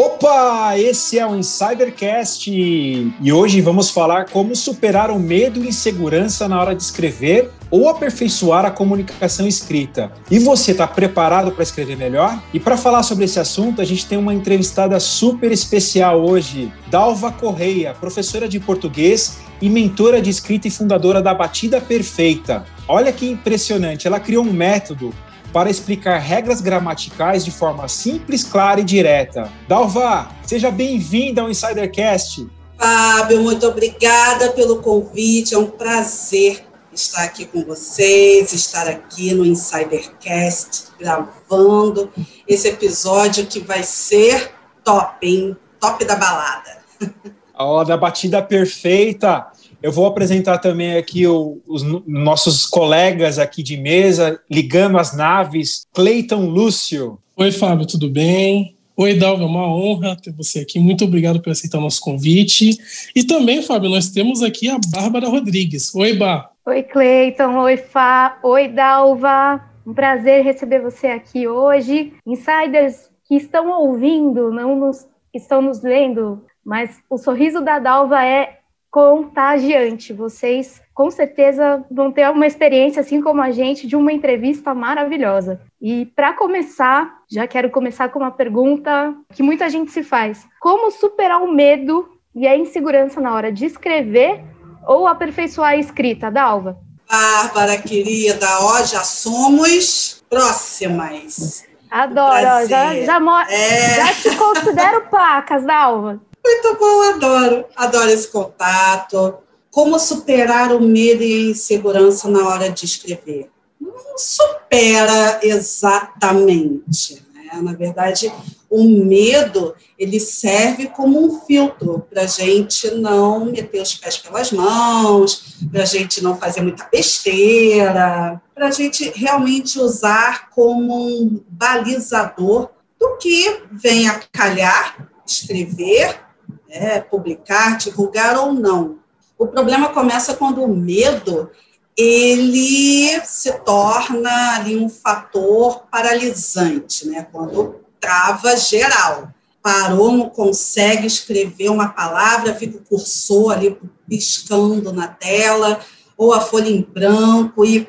Opa, esse é o Insidercast e hoje vamos falar como superar o medo e insegurança na hora de escrever ou aperfeiçoar a comunicação escrita. E você está preparado para escrever melhor? E para falar sobre esse assunto, a gente tem uma entrevistada super especial hoje, Dalva Correia, professora de português e mentora de escrita e fundadora da Batida Perfeita. Olha que impressionante, ela criou um método para explicar regras gramaticais de forma simples, clara e direta. Dalva, seja bem-vinda ao Insidercast. Fábio, muito obrigada pelo convite. É um prazer estar aqui com vocês, estar aqui no Insidercast, gravando esse episódio que vai ser top, hein? Top da balada. Ó, oh, da batida perfeita. Eu vou apresentar também aqui o, os nossos colegas aqui de mesa, ligando as naves, Cleiton Lúcio. Oi, Fábio, tudo bem? Oi, Dalva, é uma honra ter você aqui. Muito obrigado por aceitar o nosso convite. E também, Fábio, nós temos aqui a Bárbara Rodrigues. Oi, Bá. Oi, Cleiton. Oi, Fá. Oi, Dalva. Um prazer receber você aqui hoje. Insiders que estão ouvindo, não nos, estão nos lendo, mas o sorriso da Dalva é contagiante. Vocês com certeza vão ter uma experiência, assim como a gente, de uma entrevista maravilhosa. E para começar, já quero começar com uma pergunta que muita gente se faz: como superar o medo e a insegurança na hora de escrever ou aperfeiçoar a escrita, Dalva? Bárbara, querida, ó, já somos próximas. Adoro, ó, já, já, é... já te considero pacas, Dalva. Muito bom, adoro. Adoro esse contato. Como superar o medo e a insegurança na hora de escrever? Não supera exatamente. Né? Na verdade, o medo ele serve como um filtro para a gente não meter os pés pelas mãos, para a gente não fazer muita besteira, para a gente realmente usar como um balizador do que vem a calhar escrever né, publicar, divulgar ou não. O problema começa quando o medo ele se torna ali um fator paralisante, né? Quando trava geral. Parou, não consegue escrever uma palavra, fica o cursor ali piscando na tela, ou a folha em branco. E,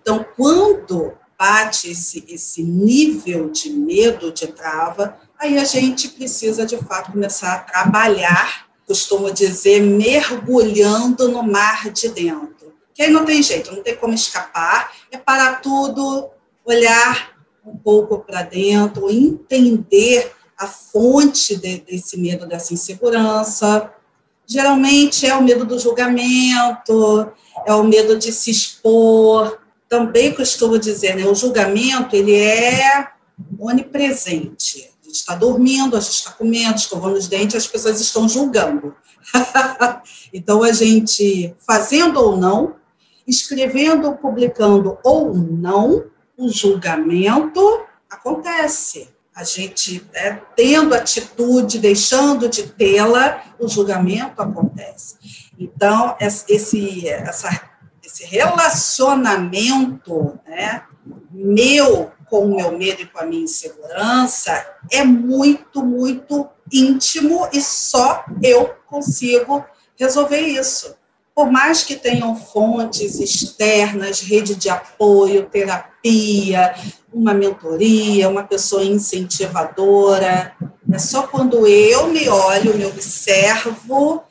então, quando bate esse, esse nível de medo, de trava, aí a gente precisa, de fato, começar a trabalhar, costumo dizer, mergulhando no mar de dentro. Que aí não tem jeito, não tem como escapar, é para tudo, olhar um pouco para dentro, entender a fonte de, desse medo, dessa insegurança. Geralmente é o medo do julgamento, é o medo de se expor. Também costumo dizer, né, o julgamento ele é onipresente gente está dormindo, a gente está comendo, escovando os dentes, as pessoas estão julgando. então, a gente, fazendo ou não, escrevendo, publicando ou não, o julgamento acontece. A gente é, tendo atitude, deixando de tê-la, o julgamento acontece. Então, esse, essa, esse relacionamento né, meu com o meu medo e com a minha insegurança é muito, muito íntimo e só eu consigo resolver isso. Por mais que tenham fontes externas, rede de apoio, terapia, uma mentoria, uma pessoa incentivadora, é só quando eu me olho, me observo,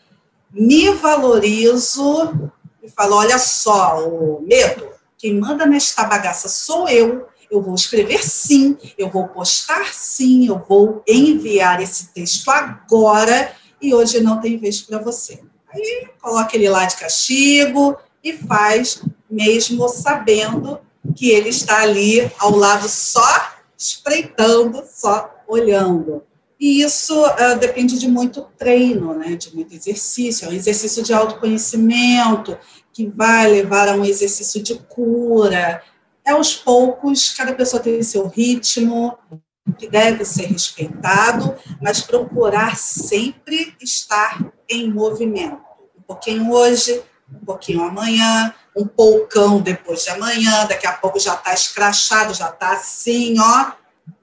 me valorizo e falo: olha só, o medo, quem manda nesta bagaça sou eu, eu vou escrever sim, eu vou postar sim, eu vou enviar esse texto agora e hoje não tem vez para você. Aí coloca ele lá de castigo e faz, mesmo sabendo que ele está ali ao lado só espreitando, só olhando. E isso uh, depende de muito treino, né, de muito exercício, é um exercício de autoconhecimento que vai levar a um exercício de cura, é aos poucos, cada pessoa tem seu ritmo, que deve ser respeitado, mas procurar sempre estar em movimento. Um pouquinho hoje, um pouquinho amanhã, um poucão depois de amanhã, daqui a pouco já está escrachado, já está assim, ó.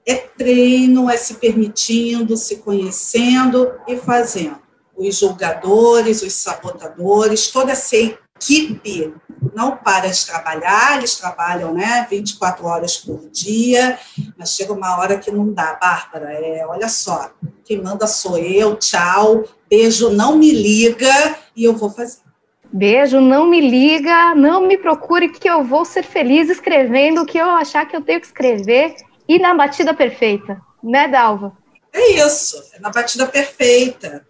É treino, é se permitindo, se conhecendo e fazendo. Os julgadores, os sabotadores, toda essa equipe não para de trabalhar, eles trabalham né, 24 horas por dia, mas chega uma hora que não dá, Bárbara. É, olha só, quem manda sou eu, tchau, beijo, não me liga e eu vou fazer. Beijo, não me liga, não me procure que eu vou ser feliz escrevendo o que eu achar que eu tenho que escrever e na batida perfeita, né, Dalva? É isso, é na batida perfeita.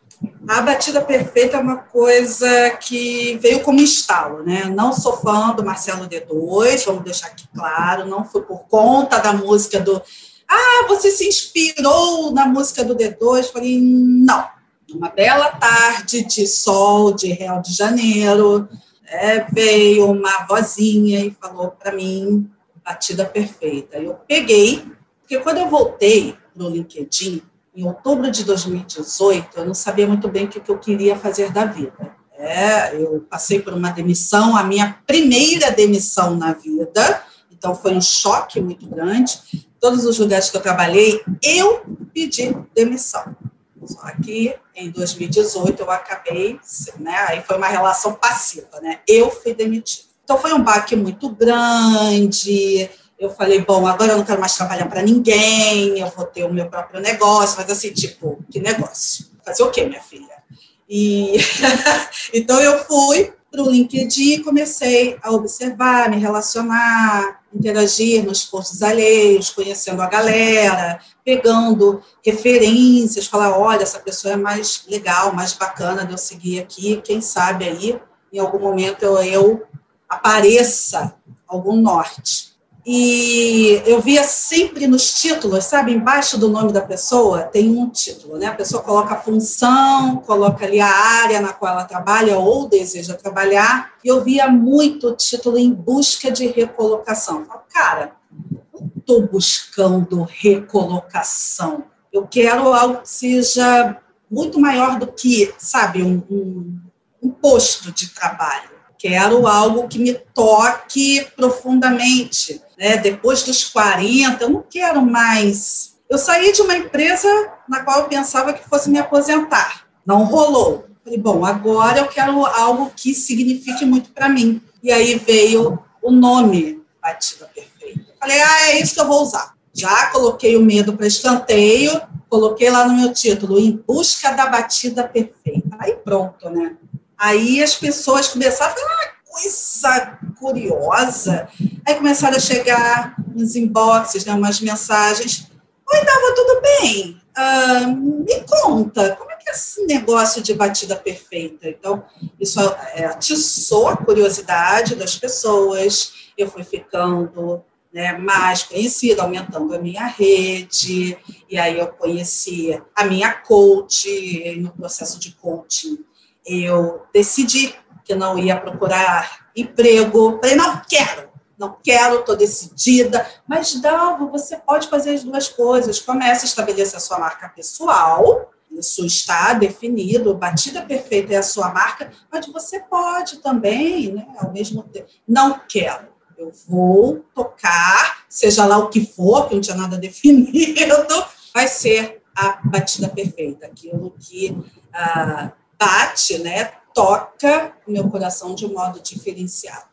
A batida perfeita é uma coisa que veio como estalo, né? Não sou fã do Marcelo D2, vamos deixar aqui claro, não foi por conta da música do. Ah, você se inspirou na música do D2? Falei, não. Uma bela tarde de sol de Rio de Janeiro, é, veio uma vozinha e falou para mim, batida perfeita. Eu peguei, porque quando eu voltei no LinkedIn, em outubro de 2018, eu não sabia muito bem o que eu queria fazer da vida. É, eu passei por uma demissão, a minha primeira demissão na vida, então foi um choque muito grande. Todos os lugares que eu trabalhei, eu pedi demissão. Só que em 2018 eu acabei, né, aí foi uma relação passiva, né? Eu fui demitida. Então foi um baque muito grande, eu falei, bom, agora eu não quero mais trabalhar para ninguém, eu vou ter o meu próprio negócio, mas assim, tipo, que negócio? Fazer o quê, minha filha? E então eu fui para o LinkedIn e comecei a observar, me relacionar, interagir nos posts alheios, conhecendo a galera, pegando referências, falar, olha, essa pessoa é mais legal, mais bacana de eu seguir aqui, quem sabe aí, em algum momento eu, eu apareça algum norte. E eu via sempre nos títulos, sabe, embaixo do nome da pessoa tem um título, né? A pessoa coloca a função, coloca ali a área na qual ela trabalha ou deseja trabalhar. E eu via muito título em busca de recolocação. Eu cara, não estou buscando recolocação. Eu quero algo que seja muito maior do que, sabe, um, um, um posto de trabalho quero algo que me toque profundamente. Né? Depois dos 40, eu não quero mais. Eu saí de uma empresa na qual eu pensava que fosse me aposentar. Não rolou. Falei, bom, agora eu quero algo que signifique muito para mim. E aí veio o nome Batida Perfeita. Falei, ah, é isso que eu vou usar. Já coloquei o medo para escanteio, coloquei lá no meu título, Em Busca da Batida Perfeita. Aí pronto, né? Aí as pessoas começaram a falar, ah, coisa curiosa. Aí começaram a chegar uns inboxes, né, umas mensagens. Oi, Dava, tudo bem? Uh, me conta, como é que é esse negócio de batida perfeita? Então, isso é, atiçou a curiosidade das pessoas, eu fui ficando né, mais conhecida, aumentando a minha rede, e aí eu conheci a minha coach, no processo de coaching eu decidi que não ia procurar emprego. Falei, não quero, não quero, estou decidida. Mas, Dalva, você pode fazer as duas coisas. Comece a estabelecer a sua marca pessoal, isso está definido, batida perfeita é a sua marca, mas você pode também, né, ao mesmo tempo. Não quero. Eu vou tocar, seja lá o que for, que não tinha nada definido, vai ser a batida perfeita, aquilo que ah, bate, né, toca o meu coração de um modo diferenciado.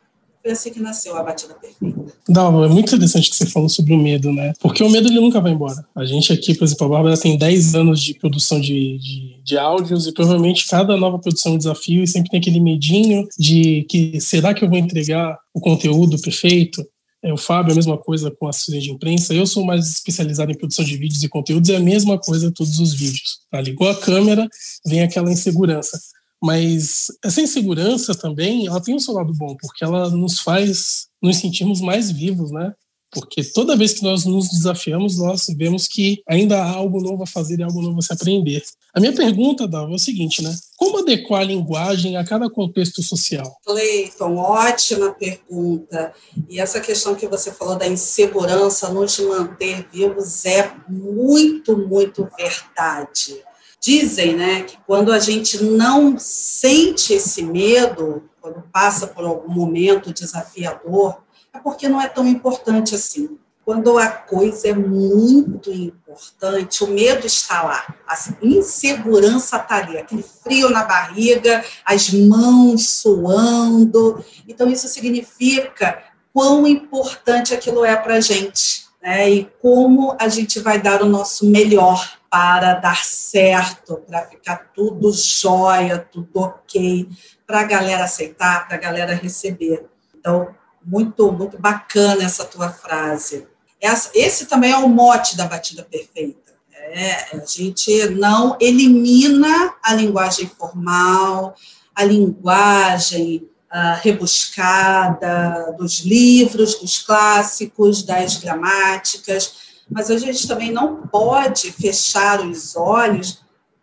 Foi assim que nasceu a batida perfeita. Dalva, é muito interessante que você falou sobre o medo, né? Porque o medo ele nunca vai embora. A gente aqui, por exemplo, a Bárbara tem 10 anos de produção de, de, de áudios e provavelmente cada nova produção é um desafio e sempre tem aquele medinho de que será que eu vou entregar o conteúdo perfeito? É, o Fábio, a mesma coisa com assessoria de imprensa. Eu sou mais especializado em produção de vídeos e conteúdos, é a mesma coisa todos os vídeos. Tá? Ligou a câmera, vem aquela insegurança. Mas essa insegurança também, ela tem um seu lado bom, porque ela nos faz nos sentirmos mais vivos, né? Porque toda vez que nós nos desafiamos, nós vemos que ainda há algo novo a fazer e algo novo a se aprender. A minha pergunta, Dava, é o seguinte, né? Como adequar a linguagem a cada contexto social? Cleiton, ótima pergunta. E essa questão que você falou da insegurança nos manter vivos é muito, muito verdade. Dizem, né, que quando a gente não sente esse medo, quando passa por algum momento desafiador, porque não é tão importante assim. quando a coisa é muito importante, o medo está lá, a insegurança está ali, aquele frio na barriga, as mãos suando. Então, isso significa quão importante aquilo é para a gente, né? E como a gente vai dar o nosso melhor para dar certo, para ficar tudo jóia, tudo ok, para a galera aceitar, para a galera receber. Então, muito, muito bacana essa tua frase. Essa, esse também é o mote da batida perfeita. É, a gente não elimina a linguagem formal, a linguagem uh, rebuscada dos livros, dos clássicos, das gramáticas, mas a gente também não pode fechar os olhos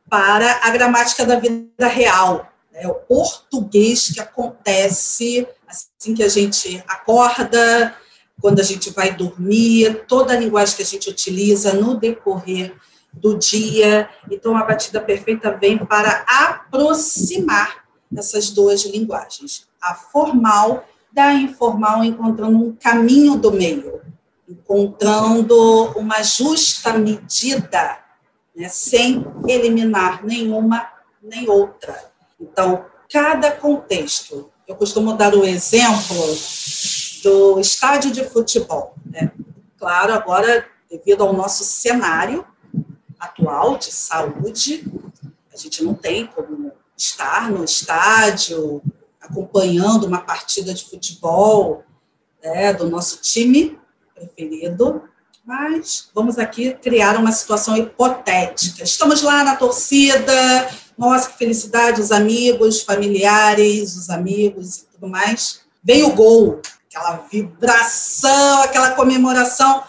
para a gramática da vida real, é o português que acontece assim que a gente acorda, quando a gente vai dormir, toda a linguagem que a gente utiliza no decorrer do dia. Então, a batida perfeita vem para aproximar essas duas linguagens, a formal da informal, encontrando um caminho do meio, encontrando uma justa medida, né, sem eliminar nenhuma nem outra. Então, cada contexto. Eu costumo dar o exemplo do estádio de futebol. Né? Claro, agora, devido ao nosso cenário atual de saúde, a gente não tem como estar no estádio acompanhando uma partida de futebol né, do nosso time preferido, mas vamos aqui criar uma situação hipotética. Estamos lá na torcida, nossa, que felicidade, os amigos, familiares, os amigos e tudo mais. Veio o gol, aquela vibração, aquela comemoração.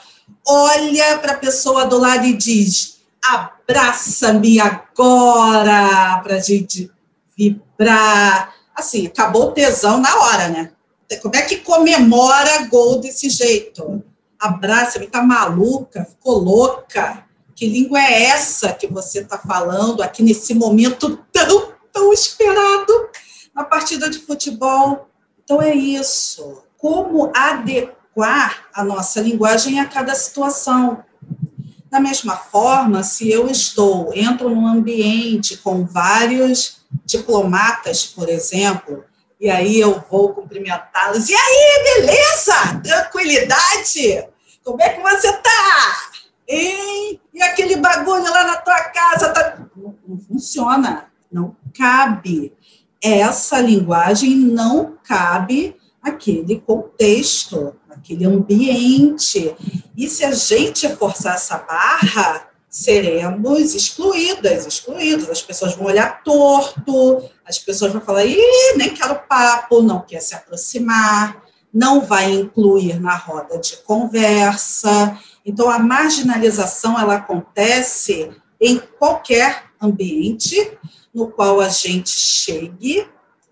Olha para a pessoa do lado e diz: abraça-me agora, para a gente vibrar. Assim, acabou o tesão na hora, né? Como é que comemora gol desse jeito? Abraça-me, tá maluca, ficou louca. Que língua é essa que você está falando aqui nesse momento tão, tão esperado na partida de futebol? Então é isso. Como adequar a nossa linguagem a cada situação? Da mesma forma, se eu estou, entro num ambiente com vários diplomatas, por exemplo, e aí eu vou cumprimentá-los. E aí, beleza? Tranquilidade? Como é que você está? Hein? E aquele bagulho lá na tua casa tá... não, não funciona, não cabe. Essa linguagem não cabe aquele contexto, aquele ambiente. E se a gente forçar essa barra, seremos excluídas, excluídos. As pessoas vão olhar torto, as pessoas vão falar, Ih, nem quero papo, não quer se aproximar, não vai incluir na roda de conversa. Então, a marginalização ela acontece em qualquer ambiente no qual a gente chegue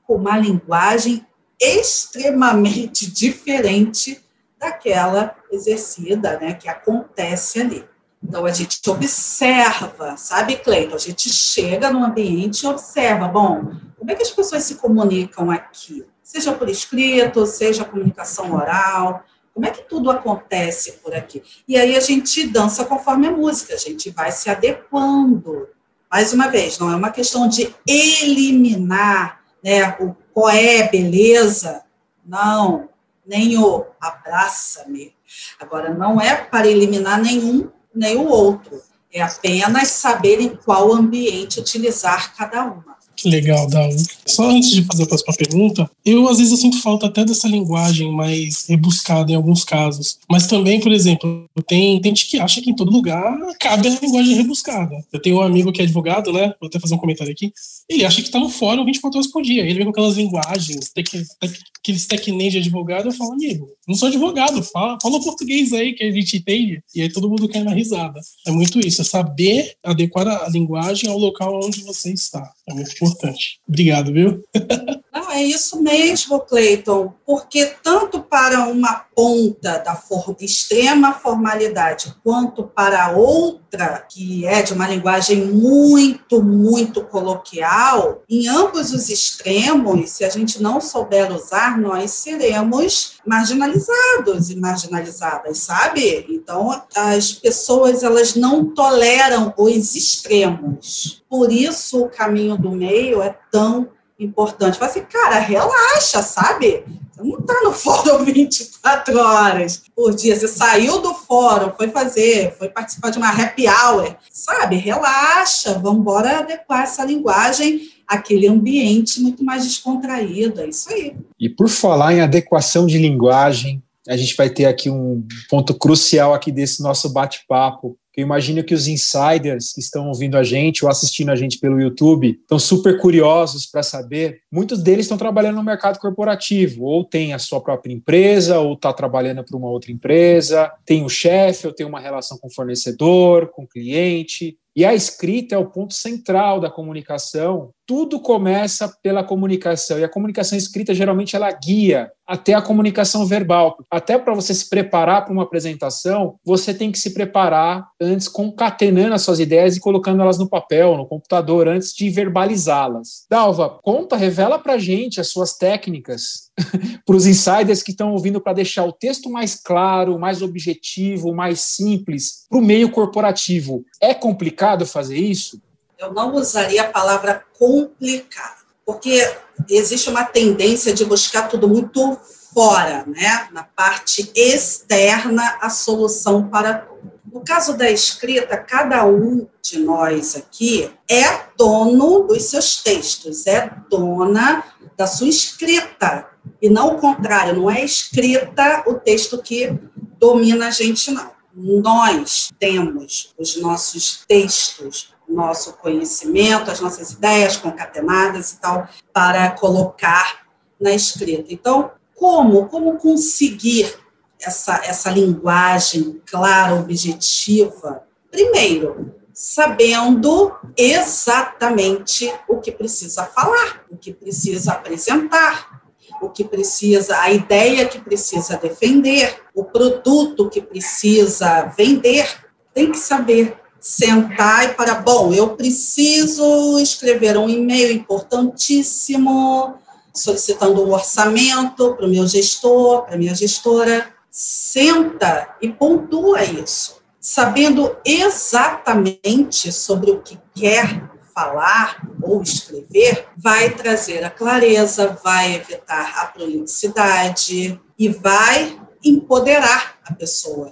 com uma linguagem extremamente diferente daquela exercida, né, que acontece ali. Então, a gente observa, sabe, Cleiton? A gente chega no ambiente e observa, bom, como é que as pessoas se comunicam aqui? Seja por escrito, seja comunicação oral, como é que tudo acontece por aqui? E aí a gente dança conforme a música, a gente vai se adequando. Mais uma vez, não é uma questão de eliminar né, o qual é beleza, não, nem o abraça-me. Agora, não é para eliminar nenhum nem o outro, é apenas saber em qual ambiente utilizar cada uma. Legal, Dal. Só antes de fazer a próxima pergunta, eu às vezes eu sinto falta até dessa linguagem mais rebuscada em alguns casos. Mas também, por exemplo, tem, tem gente que acha que em todo lugar cabe a linguagem rebuscada. Eu tenho um amigo que é advogado, né? Vou até fazer um comentário aqui. Ele acha que tá no fórum 24 horas por dia. Ele vem com aquelas linguagens, tec, tec, aqueles tecnês de advogado. Eu falo, amigo, não sou advogado, fala, fala português aí que a gente entende. E aí todo mundo cai na risada. É muito isso, é saber adequar a linguagem ao local onde você está. É muito importante importante. Obrigado, viu? Não, é isso mesmo, Cleiton, porque tanto para uma ponta da for extrema formalidade quanto para a outra, que é de uma linguagem muito, muito coloquial, em ambos os extremos, se a gente não souber usar, nós seremos marginalizados e marginalizadas, sabe? Então, as pessoas elas não toleram os extremos. Por isso, o caminho do meio é tão importante. Fala assim, cara, relaxa, sabe? Não está no fórum 24 horas por dia. Você saiu do fórum, foi fazer, foi participar de uma happy hour, sabe? Relaxa, vamos embora adequar essa linguagem àquele ambiente muito mais descontraído. É isso aí. E por falar em adequação de linguagem, a gente vai ter aqui um ponto crucial aqui desse nosso bate-papo, eu imagino que os insiders que estão ouvindo a gente ou assistindo a gente pelo YouTube estão super curiosos para saber. Muitos deles estão trabalhando no mercado corporativo, ou tem a sua própria empresa, ou está trabalhando para uma outra empresa, tem um chefe, ou tem uma relação com o fornecedor, com o cliente. E a escrita é o ponto central da comunicação. Tudo começa pela comunicação e a comunicação escrita geralmente ela guia até a comunicação verbal. Até para você se preparar para uma apresentação, você tem que se preparar antes concatenando as suas ideias e colocando elas no papel, no computador antes de verbalizá-las. Dalva, conta, revela para gente as suas técnicas para os insiders que estão ouvindo para deixar o texto mais claro, mais objetivo, mais simples para o meio corporativo. É complicado fazer isso? Eu não usaria a palavra complicado, porque existe uma tendência de buscar tudo muito fora, né? na parte externa, a solução para tudo. No caso da escrita, cada um de nós aqui é dono dos seus textos, é dona da sua escrita, e não o contrário, não é escrita o texto que domina a gente, não. Nós temos os nossos textos, nosso conhecimento, as nossas ideias concatenadas e tal, para colocar na escrita. Então, como? Como conseguir essa, essa linguagem clara, objetiva? Primeiro, sabendo exatamente o que precisa falar, o que precisa apresentar, o que precisa, a ideia que precisa defender, o produto que precisa vender, tem que saber sentar e para, bom, eu preciso escrever um e-mail importantíssimo, solicitando um orçamento para o meu gestor, para a minha gestora. Senta e pontua isso, sabendo exatamente sobre o que quer falar ou escrever vai trazer a clareza, vai evitar a prolixidade e vai empoderar a pessoa.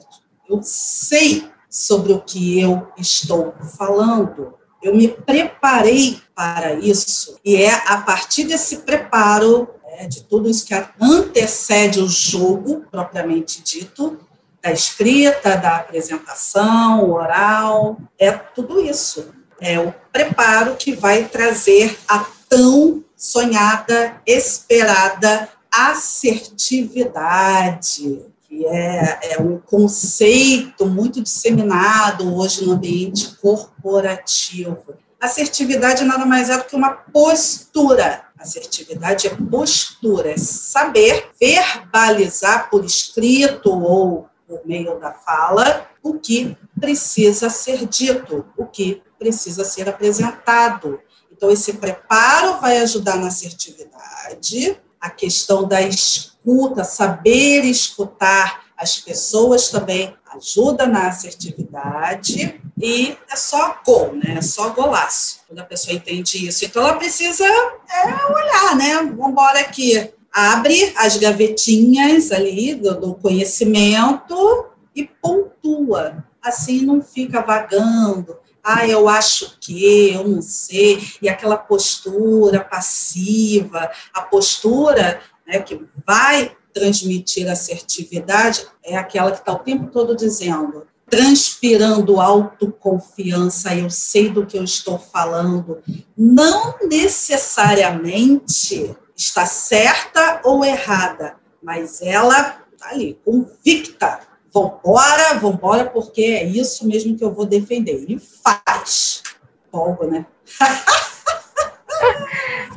Eu sei sobre o que eu estou falando. Eu me preparei para isso. E é a partir desse preparo, é, de tudo isso que antecede o jogo propriamente dito, da escrita, da apresentação, oral, é tudo isso. É o preparo que vai trazer a tão sonhada, esperada assertividade, é, é um conceito muito disseminado hoje no ambiente corporativo. Assertividade nada mais é do que uma postura. Assertividade é postura, é saber verbalizar por escrito ou por meio da fala o que precisa ser dito, o que precisa ser apresentado. Então, esse preparo vai ajudar na assertividade, a questão da escuta, saber escutar as pessoas também ajuda na assertividade e é só gol, né? É só golaço. Quando a pessoa entende isso. Então, ela precisa é, olhar, né? Vamos embora aqui. Abre as gavetinhas ali do, do conhecimento e pontua. Assim não fica vagando, ah, eu acho que, eu não sei, e aquela postura passiva, a postura né, que vai transmitir assertividade é aquela que está o tempo todo dizendo, transpirando autoconfiança, eu sei do que eu estou falando, não necessariamente está certa ou errada, mas ela está ali, convicta vambora, vambora, porque é isso mesmo que eu vou defender. E faz. Polvo, né?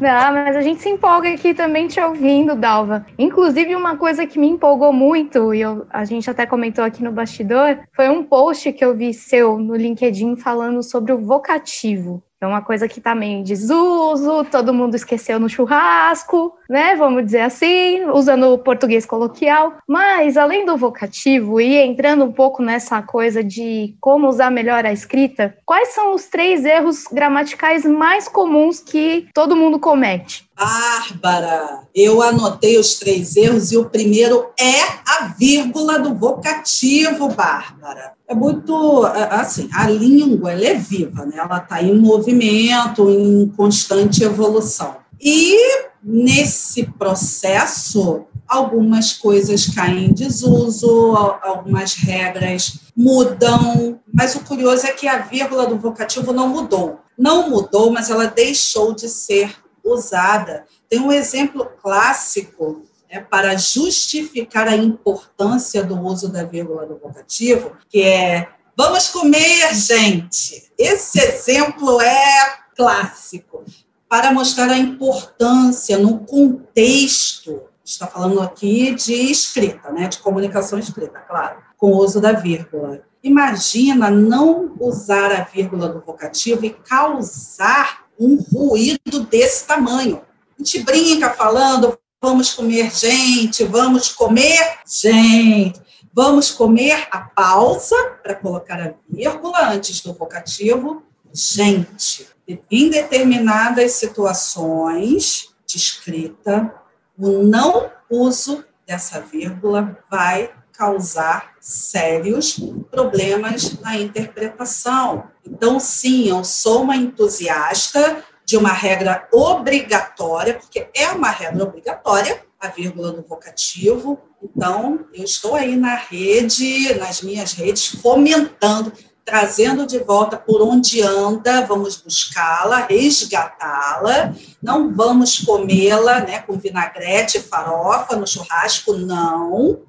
Ah, mas a gente se empolga aqui também te ouvindo, Dalva. Inclusive, uma coisa que me empolgou muito, e eu, a gente até comentou aqui no bastidor, foi um post que eu vi seu no LinkedIn falando sobre o vocativo. É uma coisa que tá meio em desuso, todo mundo esqueceu no churrasco, né? Vamos dizer assim, usando o português coloquial. Mas, além do vocativo e entrando um pouco nessa coisa de como usar melhor a escrita, quais são os três erros gramaticais mais comuns que todo mundo comete? Bárbara, eu anotei os três erros e o primeiro é a vírgula do vocativo, Bárbara. É muito assim, a língua ela é viva, né? Ela está em movimento, em constante evolução. E nesse processo, algumas coisas caem em desuso, algumas regras mudam, mas o curioso é que a vírgula do vocativo não mudou. Não mudou, mas ela deixou de ser usada. Tem um exemplo clássico é, para justificar a importância do uso da vírgula do vocativo, que é vamos comer, gente. Esse exemplo é clássico para mostrar a importância no contexto. Está falando aqui de escrita, né, de comunicação escrita, claro, com o uso da vírgula. Imagina não usar a vírgula do vocativo e causar um ruído desse tamanho. A gente brinca falando, vamos comer gente, vamos comer gente, vamos comer a pausa para colocar a vírgula antes do vocativo, gente. Em determinadas situações de escrita, o não uso dessa vírgula vai causar sérios problemas na interpretação. Então, sim, eu sou uma entusiasta de uma regra obrigatória, porque é uma regra obrigatória, a vírgula do vocativo. Então, eu estou aí na rede, nas minhas redes, fomentando, trazendo de volta por onde anda, vamos buscá-la, resgatá-la, não vamos comê-la né, com vinagrete, farofa no churrasco, não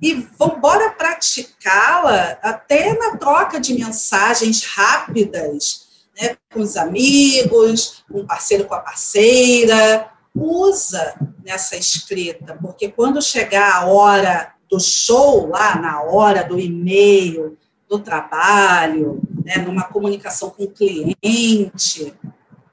e vamos praticá-la até na troca de mensagens rápidas, né, com os amigos, com o parceiro com a parceira. Usa nessa escrita, porque quando chegar a hora do show, lá na hora do e-mail, do trabalho, né, numa comunicação com o cliente,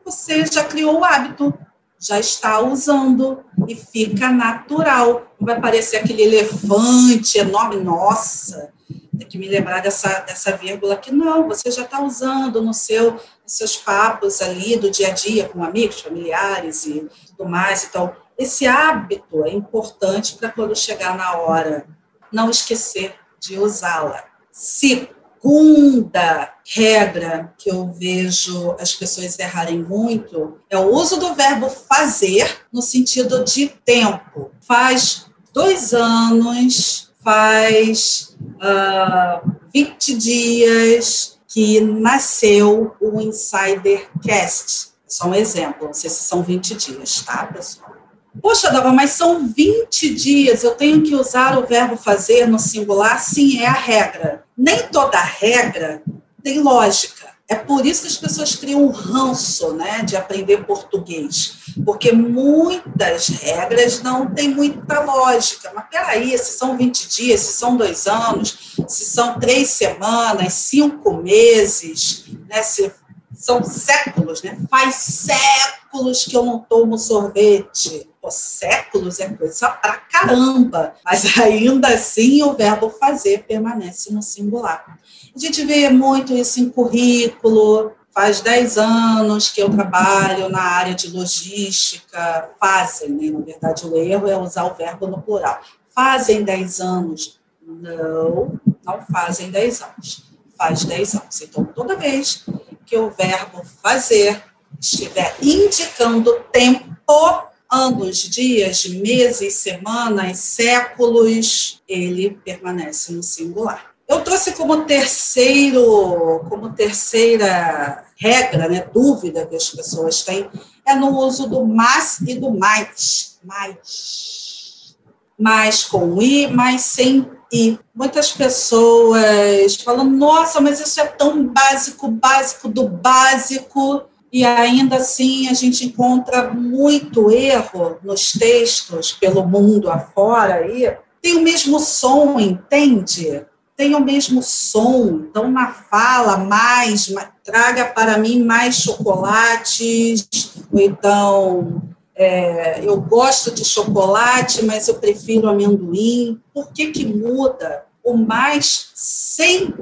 você já criou o hábito já está usando e fica natural. Não vai parecer aquele elefante enorme, nossa, tem que me lembrar dessa, dessa vírgula aqui. Não, você já está usando no seu, seus papos ali do dia a dia com amigos, familiares e tudo mais. Então, esse hábito é importante para quando chegar na hora, não esquecer de usá-la. Se segunda regra que eu vejo as pessoas errarem muito é o uso do verbo fazer no sentido de tempo. Faz dois anos, faz uh, ah, 20 dias que nasceu o Insider Cast. Só um exemplo, não sei se são 20 dias, tá, pessoal? Poxa, Dava, mas são 20 dias, eu tenho que usar o verbo fazer no singular? Sim, é a regra. Nem toda regra tem lógica. É por isso que as pessoas criam um ranço né, de aprender português, porque muitas regras não têm muita lógica. Mas peraí, se são 20 dias, se são dois anos, se são três semanas, cinco meses, né, se são séculos, né? Faz séculos que eu não tomo sorvete. Pô, séculos é coisa pra caramba. Mas ainda assim o verbo fazer permanece no singular. A gente vê muito isso em currículo. Faz 10 anos que eu trabalho na área de logística. Fazem, né? Na verdade, o erro é usar o verbo no plural. Fazem 10 anos. Não, não fazem 10 anos. Faz 10 anos. Então, toda vez que o verbo fazer estiver indicando tempo, anos, dias, meses, semanas, séculos, ele permanece no singular. Eu trouxe como terceiro, como terceira regra, né, dúvida que as pessoas têm, é no uso do mas e do mais. Mais. Mais com i, mais sem e muitas pessoas falam: nossa, mas isso é tão básico, básico do básico. e ainda assim a gente encontra muito erro nos textos pelo mundo afora aí. Tem o mesmo som, entende? Tem o mesmo som. Então, na fala, mais, traga para mim mais chocolates, ou então é, eu gosto de chocolate, mas eu prefiro amendoim. Por que, que muda? O mais sem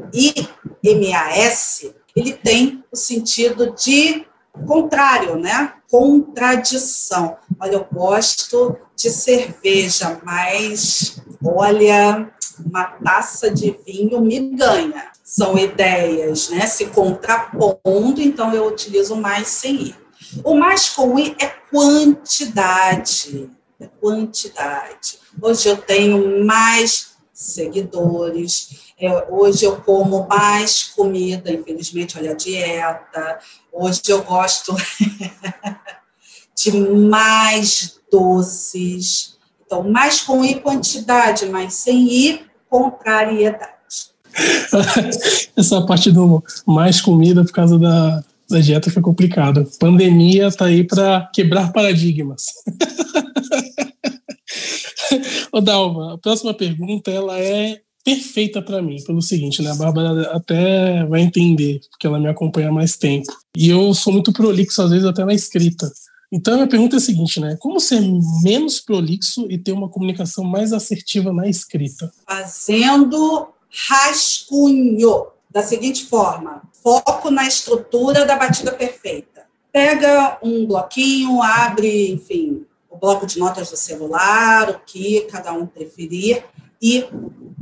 IMAS, ele tem o sentido de contrário, né? Contradição. Olha, eu gosto de cerveja, mas olha, uma taça de vinho me ganha. São ideias, né? Se contrapondo, então eu utilizo mais sem ir. O mais com i é quantidade. É quantidade. Hoje eu tenho mais seguidores, é, hoje eu como mais comida, infelizmente, olha a dieta. Hoje eu gosto de mais doces. Então, mais com I quantidade, mas sem I contrariedade. Essa parte do mais comida por causa da, da dieta foi complicado. Pandemia tá aí para quebrar paradigmas. Ô Dalva, a próxima pergunta ela é perfeita para mim, pelo seguinte, né? A Bárbara até vai entender, porque ela me acompanha há mais tempo. E eu sou muito prolixo, às vezes, até na escrita. Então, a minha pergunta é a seguinte, né? Como ser menos prolixo e ter uma comunicação mais assertiva na escrita? Fazendo rascunho, da seguinte forma: foco na estrutura da batida perfeita. Pega um bloquinho, abre, enfim, o bloco de notas do celular, o que cada um preferir, e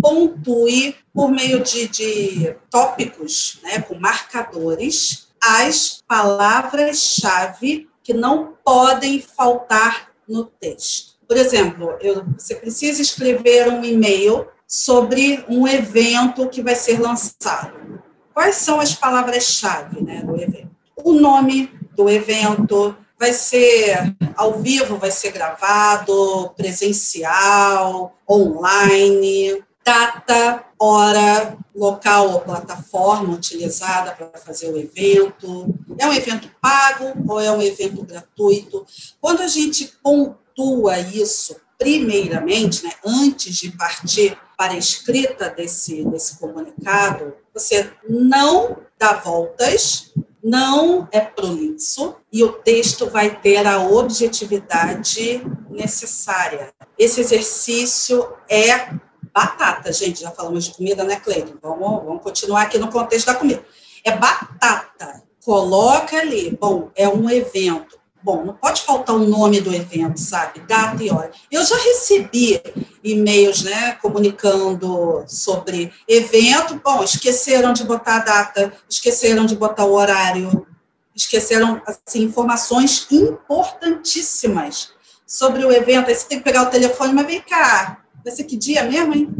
pontue por meio de, de tópicos, né, com marcadores, as palavras-chave que não podem faltar no texto. Por exemplo, eu, você precisa escrever um e-mail sobre um evento que vai ser lançado. Quais são as palavras-chave né, do evento? O nome do evento, vai ser ao vivo, vai ser gravado, presencial, online, data, hora, local ou plataforma utilizada para fazer o evento. É um evento pago ou é um evento gratuito? Quando a gente pontua isso, primeiramente, né, antes de partir para a escrita desse, desse comunicado, você não dá voltas, não é prolixo e o texto vai ter a objetividade necessária. Esse exercício é batata, gente. Já falamos de comida, né, Cleiton? Vamos, vamos continuar aqui no contexto da comida. É batata. Coloca ali. Bom, é um evento. Bom, não pode faltar o nome do evento, sabe? Data e hora. Eu já recebi e-mails, né, comunicando sobre evento. Bom, esqueceram de botar a data, esqueceram de botar o horário, esqueceram, assim, informações importantíssimas sobre o evento. Aí você tem que pegar o telefone, mas vem cá, vai ser que dia mesmo, hein?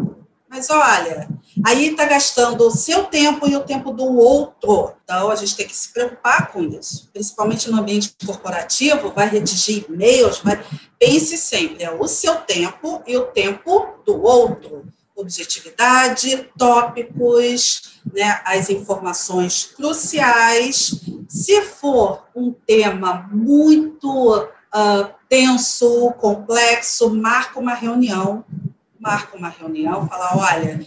Mas olha, aí está gastando o seu tempo e o tempo do outro. Então, a gente tem que se preocupar com isso, principalmente no ambiente corporativo, vai redigir e-mails, vai... pense sempre, é o seu tempo e o tempo do outro. Objetividade, tópicos, né, as informações cruciais. Se for um tema muito uh, tenso, complexo, marca uma reunião marca uma reunião, fala, olha,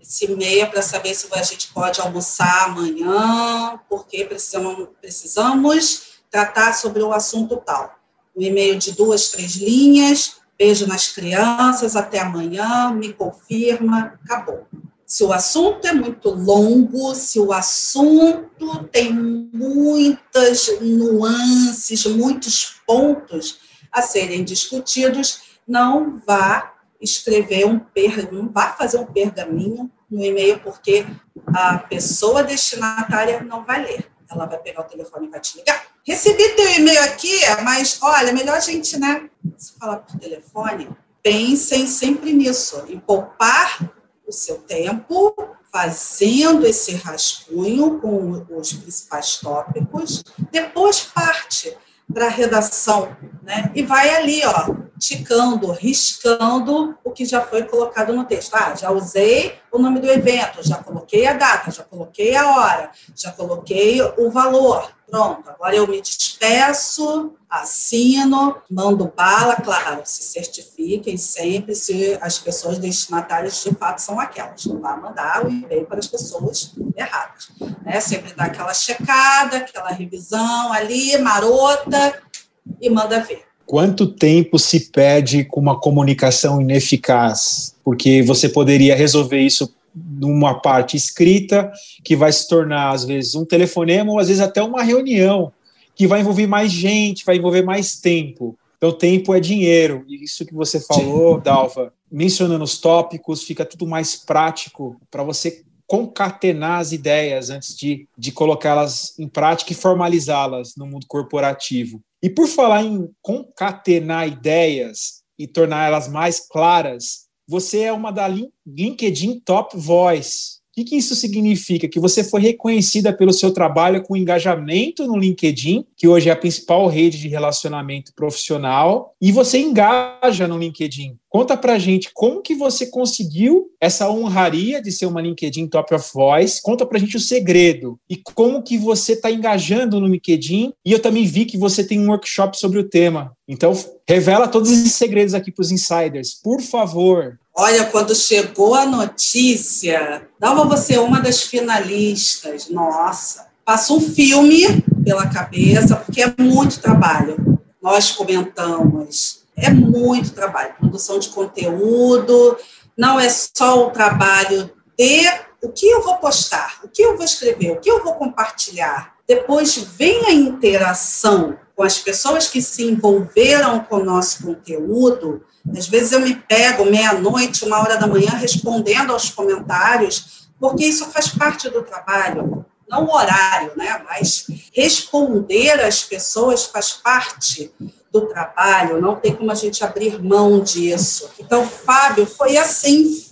esse e-mail é para saber se a gente pode almoçar amanhã, porque precisamos, precisamos tratar sobre o assunto tal. Um e-mail de duas, três linhas, beijo nas crianças, até amanhã, me confirma, acabou. Se o assunto é muito longo, se o assunto tem muitas nuances, muitos pontos a serem discutidos, não vá escrever um pergaminho, vá fazer um pergaminho no e-mail, porque a pessoa destinatária não vai ler. Ela vai pegar o telefone e vai te ligar. Recebi teu e-mail aqui, mas olha, melhor a gente, né? Se falar por telefone, pensem sempre nisso, em poupar o seu tempo fazendo esse rascunho com os principais tópicos, depois parte para a redação, né? E vai ali, ó, ticando, riscando o que já foi colocado no texto. Ah, já usei o nome do evento, já coloquei a data, já coloquei a hora, já coloquei o valor. Pronto, agora eu me despeço, assino, mando bala, claro, se certifiquem sempre se as pessoas destinatárias de fato são aquelas. Não vai mandar o e-mail para as pessoas erradas. Né? Sempre dá aquela checada, aquela revisão ali, marota, e manda ver. Quanto tempo se perde com uma comunicação ineficaz? Porque você poderia resolver isso numa parte escrita, que vai se tornar, às vezes, um telefonema ou às vezes até uma reunião, que vai envolver mais gente, vai envolver mais tempo. Então, tempo é dinheiro. E isso que você falou, Dalva, mencionando os tópicos, fica tudo mais prático para você concatenar as ideias antes de, de colocá-las em prática e formalizá-las no mundo corporativo. E por falar em concatenar ideias e tornar elas mais claras, você é uma da LinkedIn Top Voice. Que, que, isso significa? Que você foi reconhecida pelo seu trabalho com engajamento no LinkedIn, que hoje é a principal rede de relacionamento profissional, e você engaja no LinkedIn. Conta pra gente como que você conseguiu essa honraria de ser uma LinkedIn Top of Voice. Conta pra gente o segredo e como que você está engajando no LinkedIn. E eu também vi que você tem um workshop sobre o tema. Então, revela todos esses segredos aqui para os insiders, por favor. Olha, quando chegou a notícia, dava você uma das finalistas. Nossa, passou um filme pela cabeça, porque é muito trabalho. Nós comentamos, é muito trabalho. Produção de conteúdo, não é só o trabalho de o que eu vou postar, o que eu vou escrever, o que eu vou compartilhar. Depois vem a interação com as pessoas que se envolveram com o nosso conteúdo às vezes eu me pego meia-noite, uma hora da manhã, respondendo aos comentários, porque isso faz parte do trabalho, não o horário, né? Mas responder às pessoas faz parte do trabalho, não tem como a gente abrir mão disso. Então, Fábio, foi assim,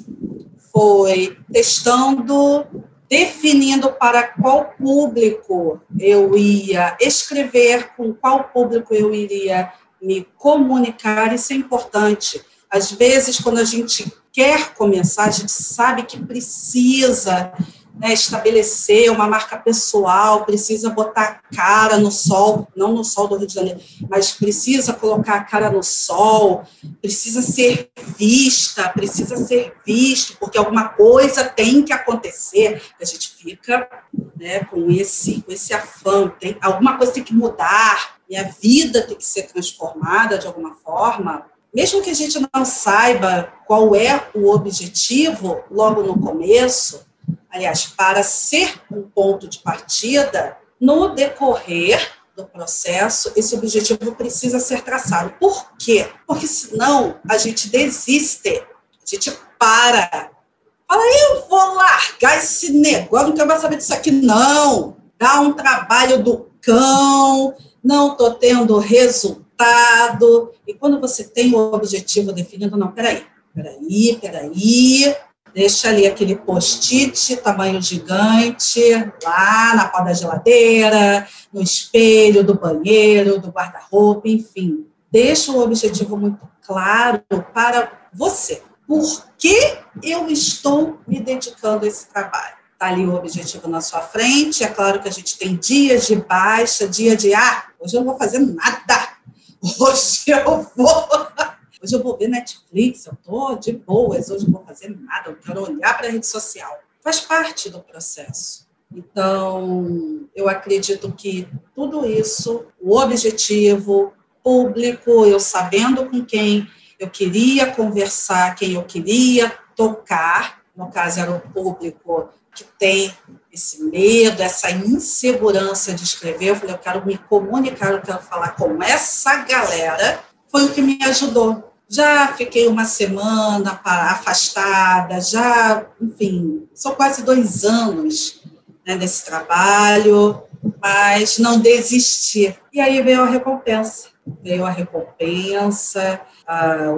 foi testando, definindo para qual público eu ia escrever, com qual público eu iria me comunicar, isso é importante. Às vezes, quando a gente quer começar, a gente sabe que precisa né, estabelecer uma marca pessoal, precisa botar a cara no sol, não no sol do Rio de Janeiro, mas precisa colocar a cara no sol, precisa ser vista, precisa ser visto, porque alguma coisa tem que acontecer. A gente fica né, com esse com esse afã, tem alguma coisa tem que mudar, minha vida tem que ser transformada de alguma forma, mesmo que a gente não saiba qual é o objetivo logo no começo, aliás, para ser um ponto de partida, no decorrer do processo, esse objetivo precisa ser traçado. Por quê? Porque senão a gente desiste, a gente para. Fala, eu vou largar esse negócio, não quero mais saber disso aqui, não. Dá um trabalho do cão, não estou tendo resultado. E quando você tem o objetivo definido, não, peraí, peraí, peraí, deixa ali aquele post-it, tamanho gigante, lá na pó da geladeira, no espelho do banheiro, do guarda-roupa, enfim. Deixa o objetivo muito claro para você. Por que eu estou me dedicando a esse trabalho? Está ali o objetivo na sua frente. É claro que a gente tem dias de baixa, dia de ah, hoje eu não vou fazer nada. Hoje eu vou. Hoje eu vou ver Netflix, eu estou de boas, hoje eu vou fazer nada, eu quero olhar para a rede social. Faz parte do processo. Então, eu acredito que tudo isso, o objetivo público, eu sabendo com quem eu queria conversar, quem eu queria tocar, no caso era o público que tem esse medo, essa insegurança de escrever. Eu falei, eu quero me comunicar, eu quero falar com essa galera. Foi o que me ajudou. Já fiquei uma semana afastada, já, enfim, são quase dois anos né, desse trabalho, mas não desisti. E aí veio a recompensa. Veio a recompensa,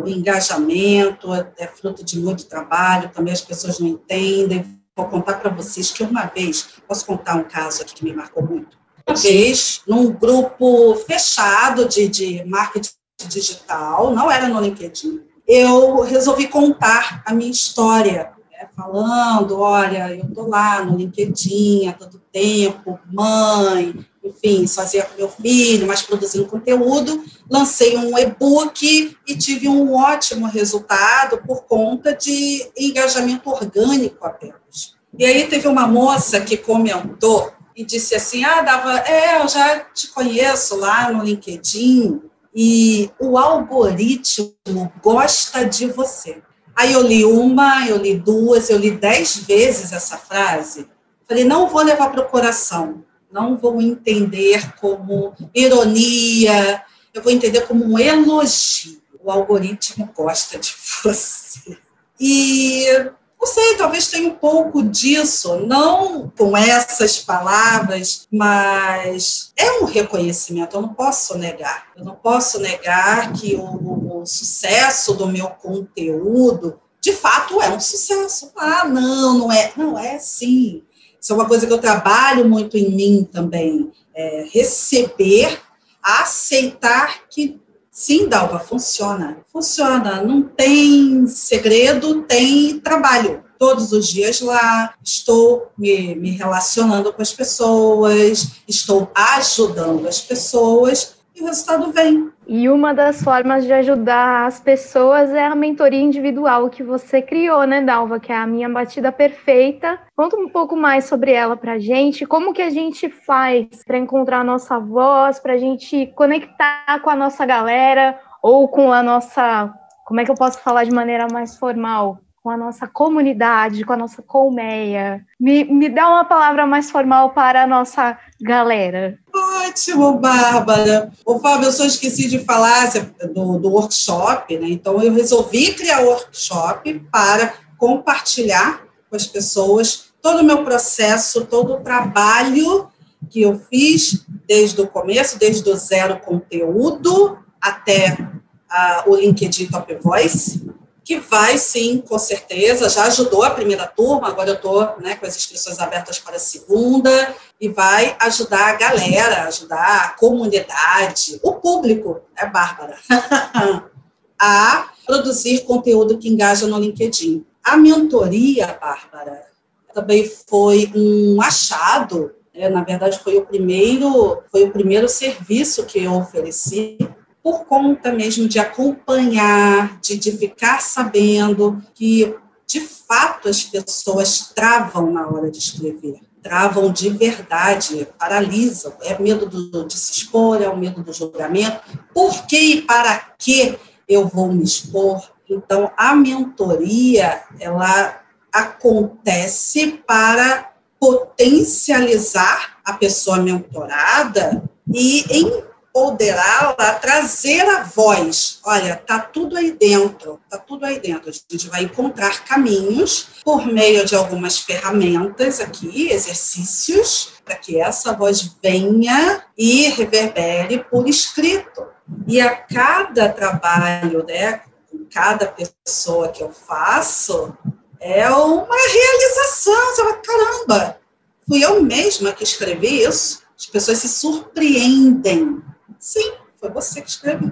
o engajamento, é fruto de muito trabalho, também as pessoas não entendem, Vou contar para vocês que uma vez, posso contar um caso aqui que me marcou muito? Uma vez, num grupo fechado de, de marketing digital, não era no LinkedIn, eu resolvi contar a minha história, né, falando, olha, eu tô lá no LinkedIn há tanto tempo, mãe, enfim, sozinha com meu filho, mas produzindo conteúdo, lancei um e-book e tive um ótimo resultado por conta de engajamento orgânico apenas. E aí teve uma moça que comentou e disse assim, ah, Dava, é, eu já te conheço lá no LinkedIn e o algoritmo gosta de você. Aí eu li uma, eu li duas, eu li dez vezes essa frase. Falei, não vou levar para o coração, não vou entender como ironia, eu vou entender como um elogio. O algoritmo gosta de você. E não sei, talvez tenha um pouco disso, não com essas palavras, mas é um reconhecimento, eu não posso negar. Eu não posso negar que o, o sucesso do meu conteúdo, de fato, é um sucesso. Ah, não, não é. Não, é sim. Isso é uma coisa que eu trabalho muito em mim também. É receber, aceitar que sim, Dalva, funciona. Funciona. Não tem segredo, tem trabalho. Todos os dias lá, estou me, me relacionando com as pessoas, estou ajudando as pessoas e o resultado vem. E uma das formas de ajudar as pessoas é a mentoria individual que você criou, né, Dalva? Que é a minha batida perfeita. Conta um pouco mais sobre ela pra gente. Como que a gente faz para encontrar a nossa voz, para a gente conectar com a nossa galera ou com a nossa. Como é que eu posso falar de maneira mais formal? Com a nossa comunidade, com a nossa colmeia. Me, me dá uma palavra mais formal para a nossa galera. Ótimo, Bárbara. Ô, Fábio, eu só esqueci de falar do, do workshop, né? Então, eu resolvi criar o workshop para compartilhar com as pessoas todo o meu processo, todo o trabalho que eu fiz desde o começo, desde o zero conteúdo até uh, o LinkedIn Top Voice, que vai sim, com certeza, já ajudou a primeira turma, agora eu estou né, com as inscrições abertas para a segunda, e vai ajudar a galera, ajudar a comunidade, o público, é Bárbara, a produzir conteúdo que engaja no LinkedIn. A mentoria, Bárbara, também foi um achado, né, na verdade foi o primeiro, foi o primeiro serviço que eu ofereci por conta mesmo de acompanhar, de, de ficar sabendo que, de fato, as pessoas travam na hora de escrever travam de verdade, paralisam. É medo do, de se expor, é o medo do julgamento. Por que e para que eu vou me expor? Então, a mentoria, ela acontece para potencializar a pessoa mentorada e em empoderá-la, trazer a voz. Olha, tá tudo aí dentro, tá tudo aí dentro. A gente vai encontrar caminhos por meio de algumas ferramentas aqui, exercícios, para que essa voz venha e reverbere por escrito. E a cada trabalho, né, com cada pessoa que eu faço, é uma realização. Você fala, caramba, fui eu mesma que escrevi isso. As pessoas se surpreendem Sim, foi você que escreveu.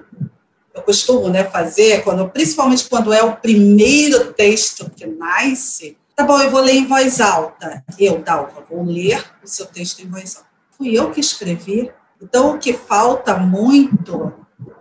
Eu costumo né, fazer, quando, principalmente quando é o primeiro texto que nasce, tá bom, eu vou ler em voz alta. Eu, Dalva, vou ler o seu texto em voz alta. Fui eu que escrevi. Então, o que falta muito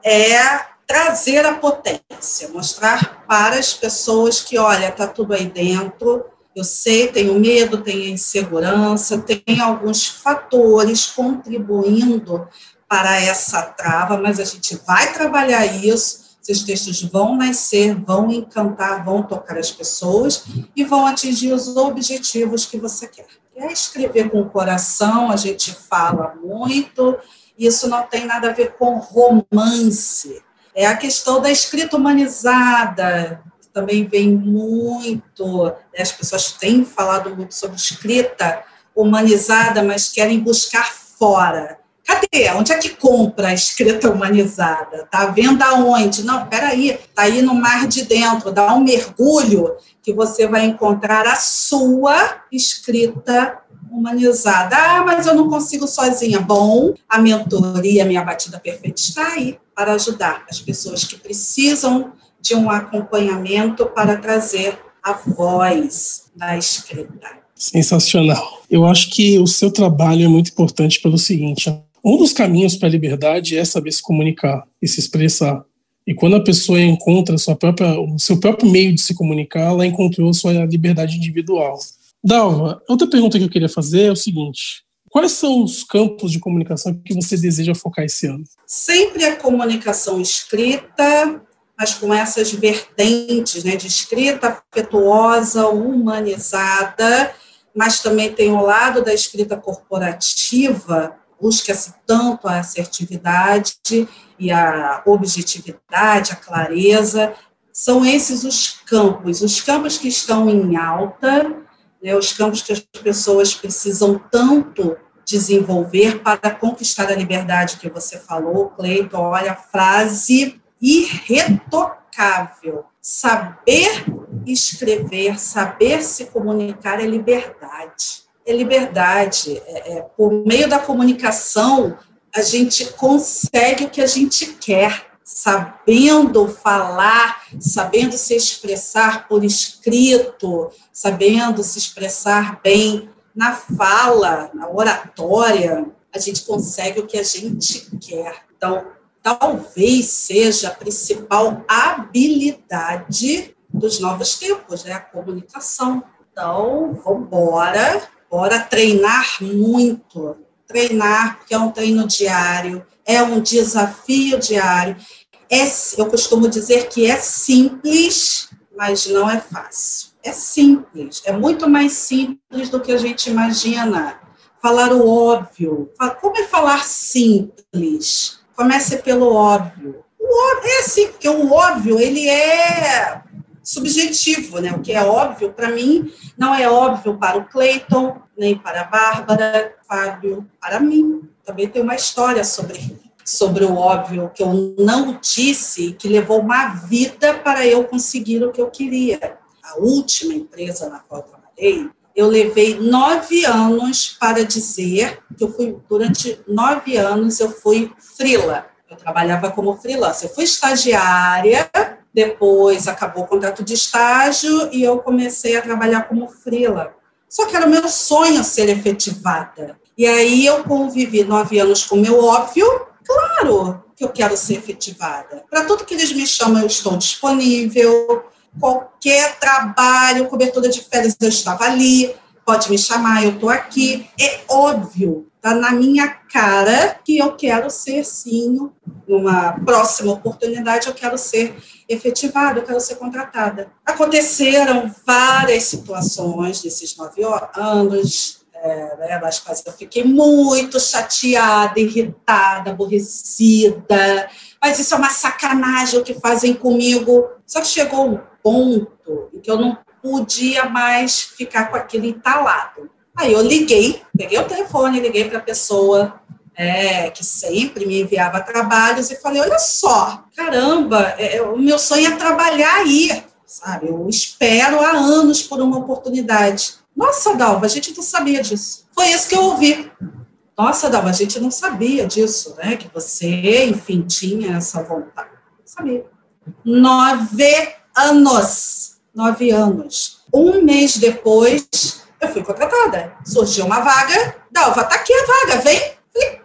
é trazer a potência, mostrar para as pessoas que, olha, tá tudo aí dentro, eu sei, tenho medo, tenho insegurança, tem alguns fatores contribuindo para essa trava, mas a gente vai trabalhar isso. Seus textos vão nascer, vão encantar, vão tocar as pessoas e vão atingir os objetivos que você quer. É escrever com o coração, a gente fala muito, isso não tem nada a ver com romance. É a questão da escrita humanizada, que também vem muito, né? as pessoas têm falado muito sobre escrita humanizada, mas querem buscar fora Cadê? Onde é que compra a escrita humanizada? Tá vendo aonde? Não, peraí, tá aí no mar de dentro, dá um mergulho que você vai encontrar a sua escrita humanizada. Ah, mas eu não consigo sozinha. Bom, a mentoria Minha Batida Perfeita está aí para ajudar as pessoas que precisam de um acompanhamento para trazer a voz da escrita. Sensacional. Eu acho que o seu trabalho é muito importante pelo seguinte: um dos caminhos para a liberdade é saber se comunicar e se expressar. E quando a pessoa encontra sua própria, o seu próprio meio de se comunicar, ela encontrou sua liberdade individual. Dalva, outra pergunta que eu queria fazer é o seguinte: quais são os campos de comunicação que você deseja focar esse ano? Sempre a comunicação escrita, mas com essas vertentes né, de escrita afetuosa, humanizada, mas também tem o lado da escrita corporativa, busca-se tanto a assertividade e a objetividade, a clareza. São esses os campos, os campos que estão em alta, né, os campos que as pessoas precisam tanto desenvolver para conquistar a liberdade que você falou, Cleiton. Olha a frase irretocável. Saber escrever, saber se comunicar é liberdade. É liberdade. É, é, por meio da comunicação, a gente consegue o que a gente quer, sabendo falar, sabendo se expressar por escrito, sabendo se expressar bem na fala, na oratória, a gente consegue o que a gente quer. Então, talvez seja a principal habilidade dos novos tempos, né? A comunicação. Então, vamos embora, bora treinar muito. Treinar, porque é um treino diário, é um desafio diário. É, eu costumo dizer que é simples, mas não é fácil. É simples, é muito mais simples do que a gente imagina. Falar o óbvio. Como é falar simples? Comece pelo óbvio. Óbvio é assim, porque o óbvio, ele é subjetivo, né? O que é óbvio para mim não é óbvio para o Clayton, nem para a Bárbara, Fábio, para mim. Também tem uma história sobre sobre o óbvio que eu não disse, que levou uma vida para eu conseguir o que eu queria. A última empresa na qual eu trabalhei, eu levei nove anos para dizer que eu fui, durante nove anos, eu fui frila. Eu trabalhava como freelancer. Eu fui estagiária, depois acabou o contrato de estágio e eu comecei a trabalhar como frila. Só que era o meu sonho ser efetivada. E aí eu convivi nove anos com o meu óbvio, claro que eu quero ser efetivada. Para tudo que eles me chamam, eu estou disponível qualquer trabalho, cobertura de férias, eu estava ali, pode me chamar, eu estou aqui. É óbvio, está na minha cara que eu quero ser, sim, numa próxima oportunidade, eu quero ser efetivada, eu quero ser contratada. Aconteceram várias situações nesses nove anos, é, né, nas quais eu fiquei muito chateada, irritada, aborrecida, mas isso é uma sacanagem o que fazem comigo. Só que chegou um ponto em que eu não podia mais ficar com aquilo entalado. Aí eu liguei, peguei o telefone, liguei para a pessoa é, que sempre me enviava trabalhos e falei: olha só, caramba, é, o meu sonho é trabalhar aí, sabe? Eu espero há anos por uma oportunidade. Nossa, Dalva, a gente não sabia disso. Foi isso que eu ouvi. Nossa, Dalva, a gente não sabia disso, né? Que você, enfim, tinha essa vontade. Não sabia. Nove anos. Nove anos. Um mês depois, eu fui contratada. Surgiu uma vaga. Dalva, tá aqui a vaga, vem.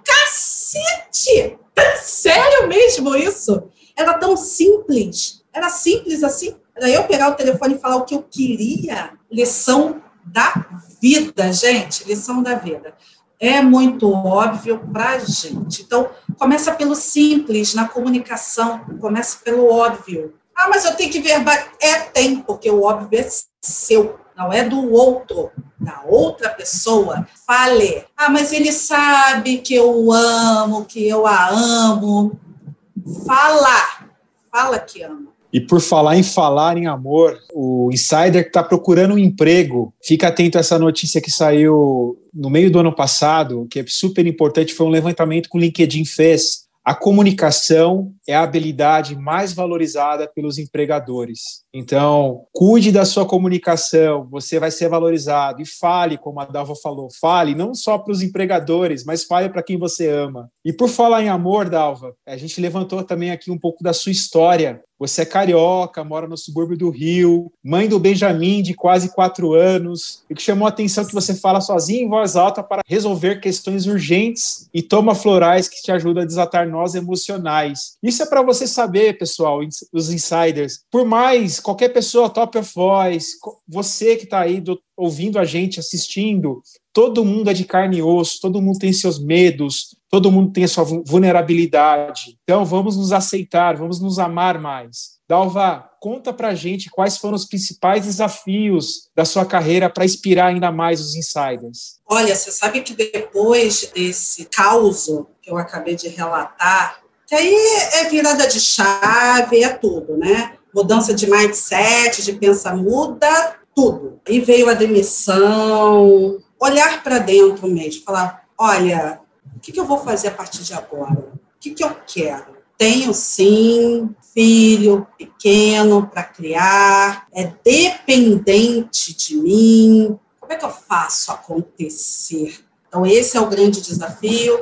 Cacete! Sério mesmo isso? Era tão simples. Era simples assim. Era eu pegar o telefone e falar o que eu queria. Lição da vida, gente. Lição da vida é muito óbvio para a gente. Então, começa pelo simples na comunicação, começa pelo óbvio. Ah, mas eu tenho que verbalizar. É, tem, porque o óbvio é seu, não é do outro, da outra pessoa. Fale. Ah, mas ele sabe que eu amo, que eu a amo. Fala. Fala que ama. E por falar em falar em amor, o insider que está procurando um emprego, fica atento a essa notícia que saiu no meio do ano passado, que é super importante, foi um levantamento que o LinkedIn fez a comunicação é a habilidade mais valorizada pelos empregadores. Então, cuide da sua comunicação, você vai ser valorizado. E fale, como a Dalva falou, fale não só para os empregadores, mas fale para quem você ama. E por falar em amor, Dalva, a gente levantou também aqui um pouco da sua história. Você é carioca, mora no subúrbio do Rio, mãe do Benjamin, de quase quatro anos. E que chamou a atenção que você fala sozinho em voz alta para resolver questões urgentes e toma florais que te ajudam a desatar nós emocionais. Isso é para você saber, pessoal, os insiders. Por mais qualquer pessoa top of voice, você que está aí do, ouvindo a gente, assistindo, todo mundo é de carne e osso, todo mundo tem seus medos, todo mundo tem a sua vulnerabilidade. Então vamos nos aceitar, vamos nos amar mais. Dalva, conta pra gente quais foram os principais desafios da sua carreira para inspirar ainda mais os insiders. Olha, você sabe que depois desse caos que eu acabei de relatar, que aí é virada de chave, é tudo, né? Mudança de mindset, de pensar, muda tudo. E veio a demissão, olhar para dentro mesmo, falar: olha, o que, que, eu vou fazer a partir de agora? O que, que eu quero? Tenho sim filho pequeno para criar, é dependente de mim. Como é que eu faço acontecer? Então, esse é o grande desafio.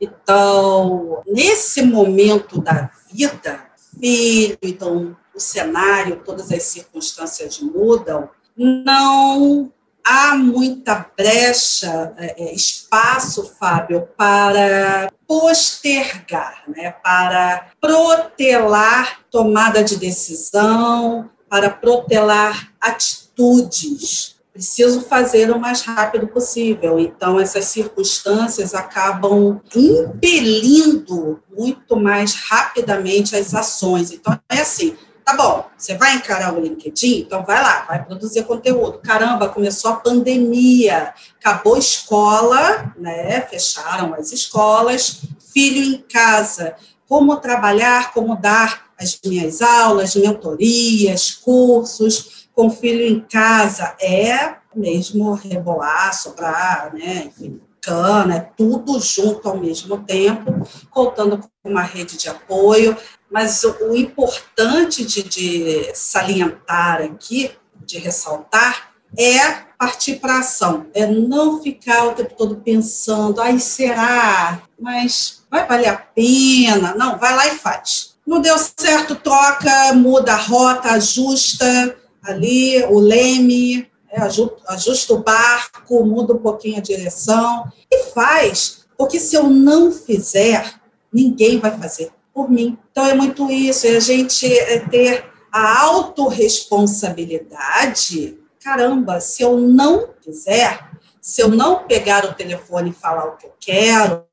Então, nesse momento da vida, filho, então, o cenário, todas as circunstâncias mudam, não há muita brecha, é, é espaço, Fábio, para postergar, né, para protelar tomada de decisão, para protelar atitudes preciso fazer o mais rápido possível. Então, essas circunstâncias acabam impelindo muito mais rapidamente as ações. Então, é assim. Tá bom, você vai encarar o LinkedIn? Então vai lá, vai produzir conteúdo. Caramba, começou a pandemia, acabou a escola, né? Fecharam as escolas, filho em casa. Como trabalhar, como dar as minhas aulas, mentorias, cursos com filho em casa é mesmo rebolar, soprar, né, enfim, cana, é tudo junto ao mesmo tempo, contando com uma rede de apoio. Mas o, o importante de, de salientar aqui, de ressaltar, é partir para ação, é não ficar o tempo todo pensando, ai, será? Mas vai valer a pena? Não, vai lá e faz. Não deu certo, troca, muda a rota, ajusta, ali o leme, é, ajusta o barco, muda um pouquinho a direção e faz, porque se eu não fizer, ninguém vai fazer por mim. Então é muito isso, é a gente é ter a autorresponsabilidade. Caramba, se eu não fizer, se eu não pegar o telefone e falar o que eu quero,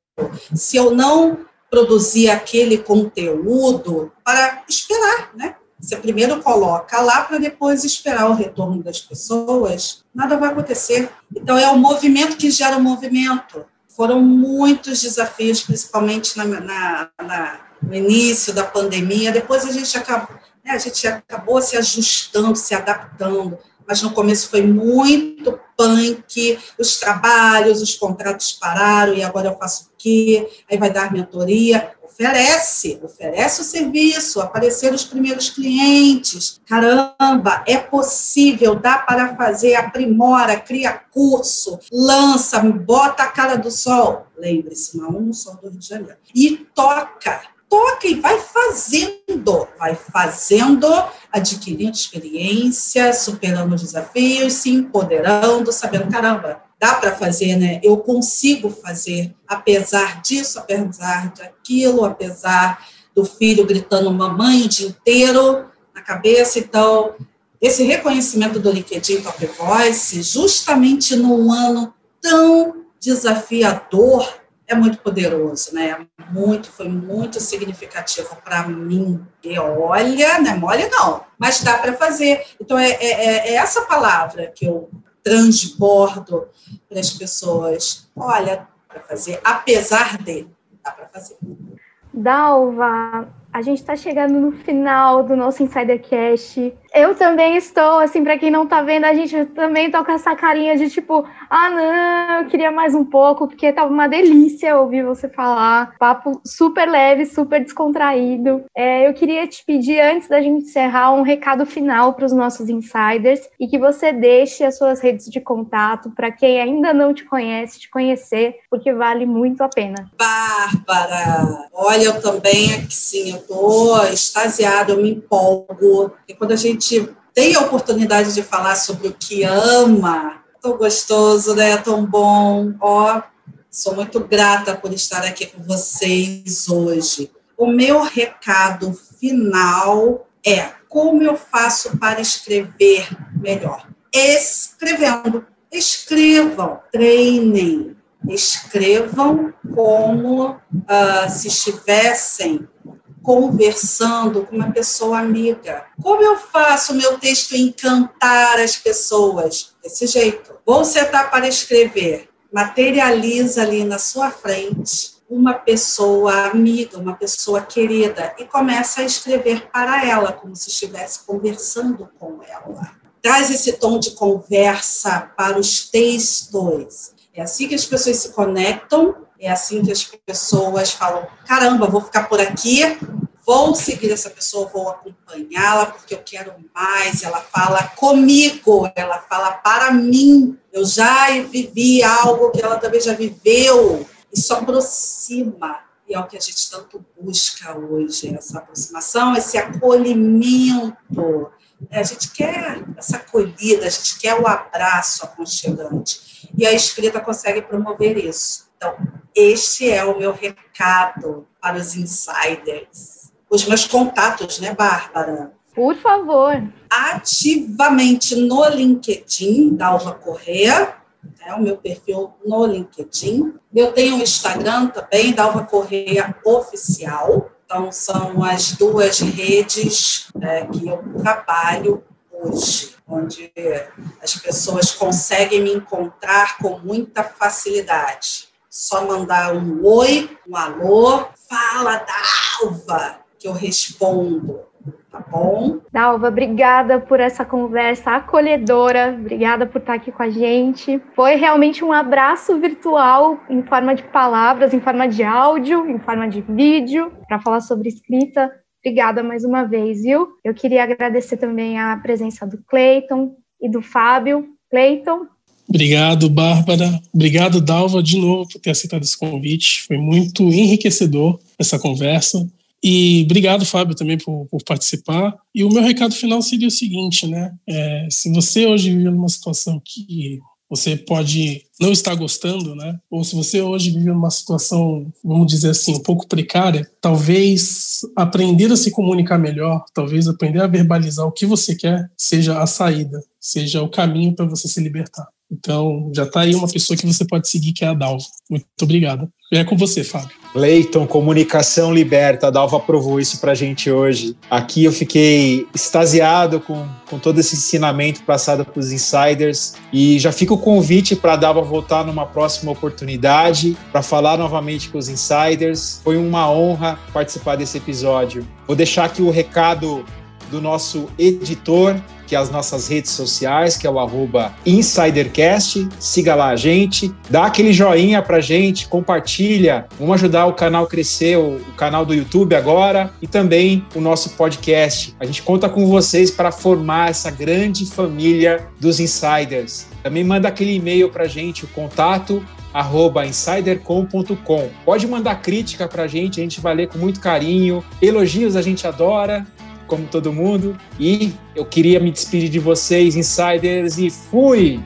se eu não produzir aquele conteúdo para esperar, né? Você primeiro coloca lá para depois esperar o retorno das pessoas, nada vai acontecer. Então, é o movimento que gera o movimento. Foram muitos desafios, principalmente na, na, na, no início da pandemia. Depois a gente acabou, né, a gente acabou se ajustando, se adaptando. Mas no começo foi muito punk, os trabalhos, os contratos pararam, e agora eu faço o quê? Aí vai dar mentoria oferece, oferece o serviço, aparecer os primeiros clientes. Caramba, é possível, dá para fazer, aprimora, cria curso, lança, bota a cara do sol. Lembre-se, não no sol do Rio de Janeiro. E toca, toca e vai fazendo, vai fazendo, adquirindo experiência, superando os desafios, se empoderando, sabendo, caramba, dá para fazer, né? Eu consigo fazer, apesar disso, apesar daquilo, apesar do filho gritando mamãe o dia inteiro na cabeça. Então, esse reconhecimento do LinkedIn Top Voice, justamente num ano tão desafiador, é muito poderoso, né? Muito, foi muito significativo para mim. E olha, não é mole não, mas dá para fazer. Então, é, é, é essa palavra que eu transbordo para as pessoas. Olha, para fazer, apesar de, dá para fazer. Dalva, a gente está chegando no final do nosso Insidercast. Eu também estou, assim, para quem não está vendo, a gente também tô com essa carinha de tipo, ah, não, eu queria mais um pouco, porque tava uma delícia ouvir você falar. Papo super leve, super descontraído. É, eu queria te pedir, antes da gente encerrar, um recado final para os nossos insiders e que você deixe as suas redes de contato para quem ainda não te conhece, te conhecer, porque vale muito a pena. Bárbara, olha, eu também aqui sim, eu tô extasiada, eu me empolgo. E quando a gente tem a oportunidade de falar sobre o que ama, tão gostoso, né? Tão bom. Ó, sou muito grata por estar aqui com vocês hoje. O meu recado final é como eu faço para escrever melhor? Escrevendo. Escrevam, treinem, escrevam como uh, se estivessem conversando com uma pessoa amiga. Como eu faço meu texto encantar as pessoas? Desse jeito. Vou sentar para escrever. Materializa ali na sua frente uma pessoa amiga, uma pessoa querida e começa a escrever para ela, como se estivesse conversando com ela. Traz esse tom de conversa para os textos. É assim que as pessoas se conectam é assim que as pessoas falam: caramba, vou ficar por aqui, vou seguir essa pessoa, vou acompanhá-la porque eu quero mais. Ela fala comigo, ela fala para mim. Eu já vivi algo que ela também já viveu. Isso aproxima. E é o que a gente tanto busca hoje, essa aproximação, esse acolhimento. A gente quer essa acolhida, a gente quer o abraço aconchegante. E a escrita consegue promover isso. Então, este é o meu recado para os insiders. Os meus contatos, né, Bárbara? Por favor. Ativamente no LinkedIn, Dalva Correa, é o meu perfil no LinkedIn. Eu tenho o um Instagram também, Dalva Correia Oficial. Então, são as duas redes é, que eu trabalho hoje, onde as pessoas conseguem me encontrar com muita facilidade só mandar um oi, um alô, fala Dalva, que eu respondo. Tá bom? Dalva, obrigada por essa conversa acolhedora, obrigada por estar aqui com a gente. Foi realmente um abraço virtual em forma de palavras, em forma de áudio, em forma de vídeo, para falar sobre escrita. Obrigada mais uma vez, viu? Eu queria agradecer também a presença do Cleiton e do Fábio. Cleiton, Obrigado, Bárbara. Obrigado, Dalva, de novo por ter aceitado esse convite. Foi muito enriquecedor essa conversa. E obrigado, Fábio, também por, por participar. E o meu recado final seria o seguinte, né? É, se você hoje vive numa situação que você pode não estar gostando, né? Ou se você hoje vive numa situação, vamos dizer assim, um pouco precária, talvez aprender a se comunicar melhor, talvez aprender a verbalizar o que você quer seja a saída, seja o caminho para você se libertar. Então, já está aí uma pessoa que você pode seguir, que é a Dalva. Muito obrigado. É com você, Fábio. Leiton, comunicação liberta. A Dalva provou isso para a gente hoje. Aqui eu fiquei extasiado com, com todo esse ensinamento passado para os insiders. E já fica o convite para a Dalva voltar numa próxima oportunidade para falar novamente com os insiders. Foi uma honra participar desse episódio. Vou deixar aqui o recado do nosso editor, que é as nossas redes sociais, que é o arroba InsiderCast. Siga lá a gente, dá aquele joinha pra gente, compartilha. Vamos ajudar o canal a crescer, o, canal do YouTube agora e também o nosso podcast. A gente conta com vocês para formar essa grande família dos insiders. Também manda aquele e-mail pra gente, o contato arroba insidercom.com. Pode mandar crítica pra gente, a gente vai ler com muito carinho. Elogios a gente adora como todo mundo. E eu queria me despedir de vocês, insiders, e fui!